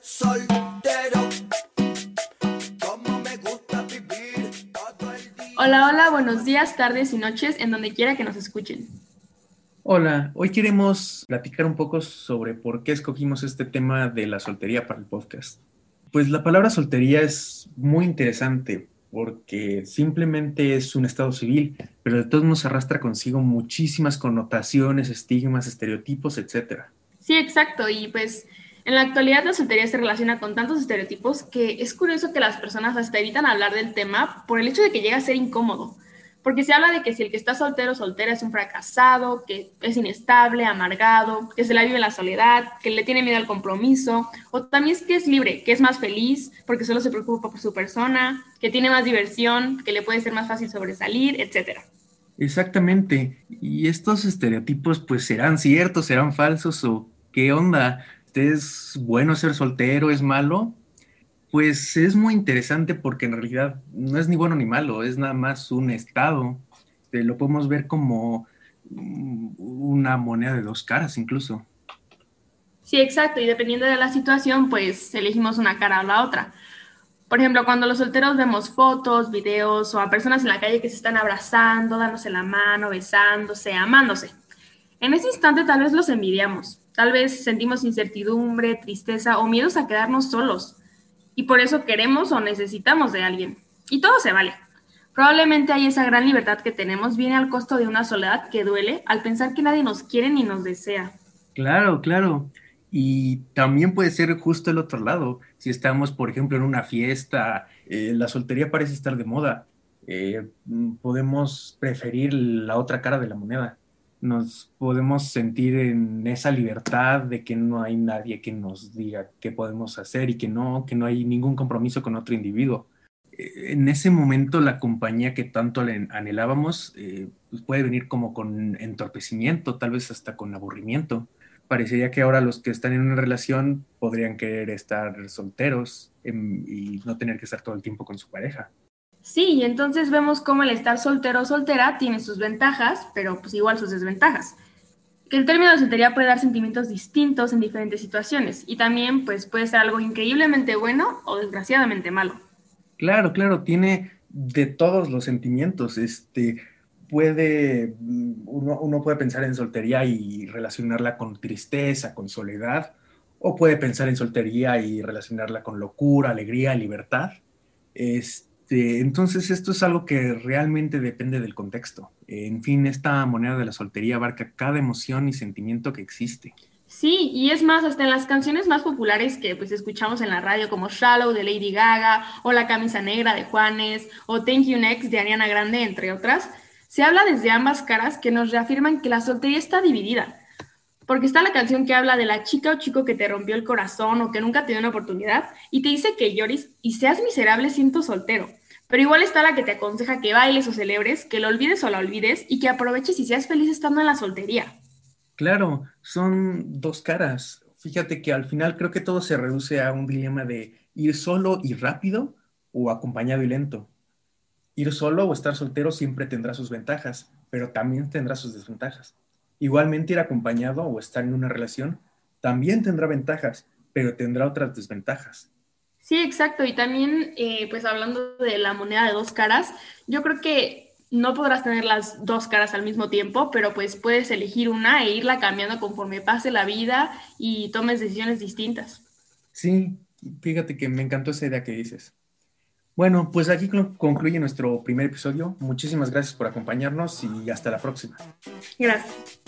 soltero. Como me gusta vivir todo el día. Hola, hola, buenos días, tardes y noches, en donde quiera que nos escuchen. Hola, hoy queremos platicar un poco sobre por qué escogimos este tema de la soltería para el podcast. Pues la palabra soltería es muy interesante porque simplemente es un estado civil, pero de todos modos arrastra consigo muchísimas connotaciones, estigmas, estereotipos, etc. Sí, exacto, y pues en la actualidad la soltería se relaciona con tantos estereotipos que es curioso que las personas hasta evitan hablar del tema por el hecho de que llega a ser incómodo. Porque se habla de que si el que está soltero o soltera es un fracasado, que es inestable, amargado, que se la vive en la soledad, que le tiene miedo al compromiso, o también es que es libre, que es más feliz porque solo se preocupa por su persona, que tiene más diversión, que le puede ser más fácil sobresalir, etc. Exactamente. Y estos estereotipos pues serán ciertos, serán falsos o qué onda es bueno ser soltero, es malo, pues es muy interesante porque en realidad no es ni bueno ni malo, es nada más un estado. lo podemos ver como una moneda de dos caras incluso. Sí, exacto, y dependiendo de la situación, pues elegimos una cara o la otra. Por ejemplo, cuando los solteros vemos fotos, videos o a personas en la calle que se están abrazando, dándose la mano, besándose, amándose. En ese instante tal vez los envidiamos, Tal vez sentimos incertidumbre, tristeza o miedos a quedarnos solos. Y por eso queremos o necesitamos de alguien. Y todo se vale. Probablemente hay esa gran libertad que tenemos viene al costo de una soledad que duele al pensar que nadie nos quiere ni nos desea. Claro, claro. Y también puede ser justo el otro lado. Si estamos, por ejemplo, en una fiesta, eh, la soltería parece estar de moda. Eh, podemos preferir la otra cara de la moneda nos podemos sentir en esa libertad de que no hay nadie que nos diga qué podemos hacer y que no, que no hay ningún compromiso con otro individuo. Eh, en ese momento la compañía que tanto anhelábamos eh, puede venir como con entorpecimiento, tal vez hasta con aburrimiento. Parecería que ahora los que están en una relación podrían querer estar solteros em, y no tener que estar todo el tiempo con su pareja. Sí, y entonces vemos cómo el estar soltero o soltera tiene sus ventajas, pero pues igual sus desventajas. Que el término de soltería puede dar sentimientos distintos en diferentes situaciones y también pues puede ser algo increíblemente bueno o desgraciadamente malo. Claro, claro, tiene de todos los sentimientos. Este puede, uno, puede pensar en soltería y relacionarla con tristeza, con soledad, o puede pensar en soltería y relacionarla con locura, alegría, libertad. Este, este, entonces, esto es algo que realmente depende del contexto. En fin, esta moneda de la soltería abarca cada emoción y sentimiento que existe. Sí, y es más, hasta en las canciones más populares que pues escuchamos en la radio, como Shallow de Lady Gaga, o La camisa negra de Juanes, o Thank You Next de Ariana Grande, entre otras, se habla desde ambas caras que nos reafirman que la soltería está dividida. Porque está la canción que habla de la chica o chico que te rompió el corazón o que nunca te dio una oportunidad y te dice que llores y seas miserable siendo soltero. Pero igual está la que te aconseja que bailes o celebres, que lo olvides o la olvides y que aproveches y seas feliz estando en la soltería. Claro, son dos caras. Fíjate que al final creo que todo se reduce a un dilema de ir solo y rápido o acompañado y lento. Ir solo o estar soltero siempre tendrá sus ventajas, pero también tendrá sus desventajas. Igualmente ir acompañado o estar en una relación también tendrá ventajas, pero tendrá otras desventajas. Sí, exacto. Y también, eh, pues hablando de la moneda de dos caras, yo creo que no podrás tener las dos caras al mismo tiempo, pero pues puedes elegir una e irla cambiando conforme pase la vida y tomes decisiones distintas. Sí, fíjate que me encantó esa idea que dices. Bueno, pues aquí concluye nuestro primer episodio. Muchísimas gracias por acompañarnos y hasta la próxima. Gracias.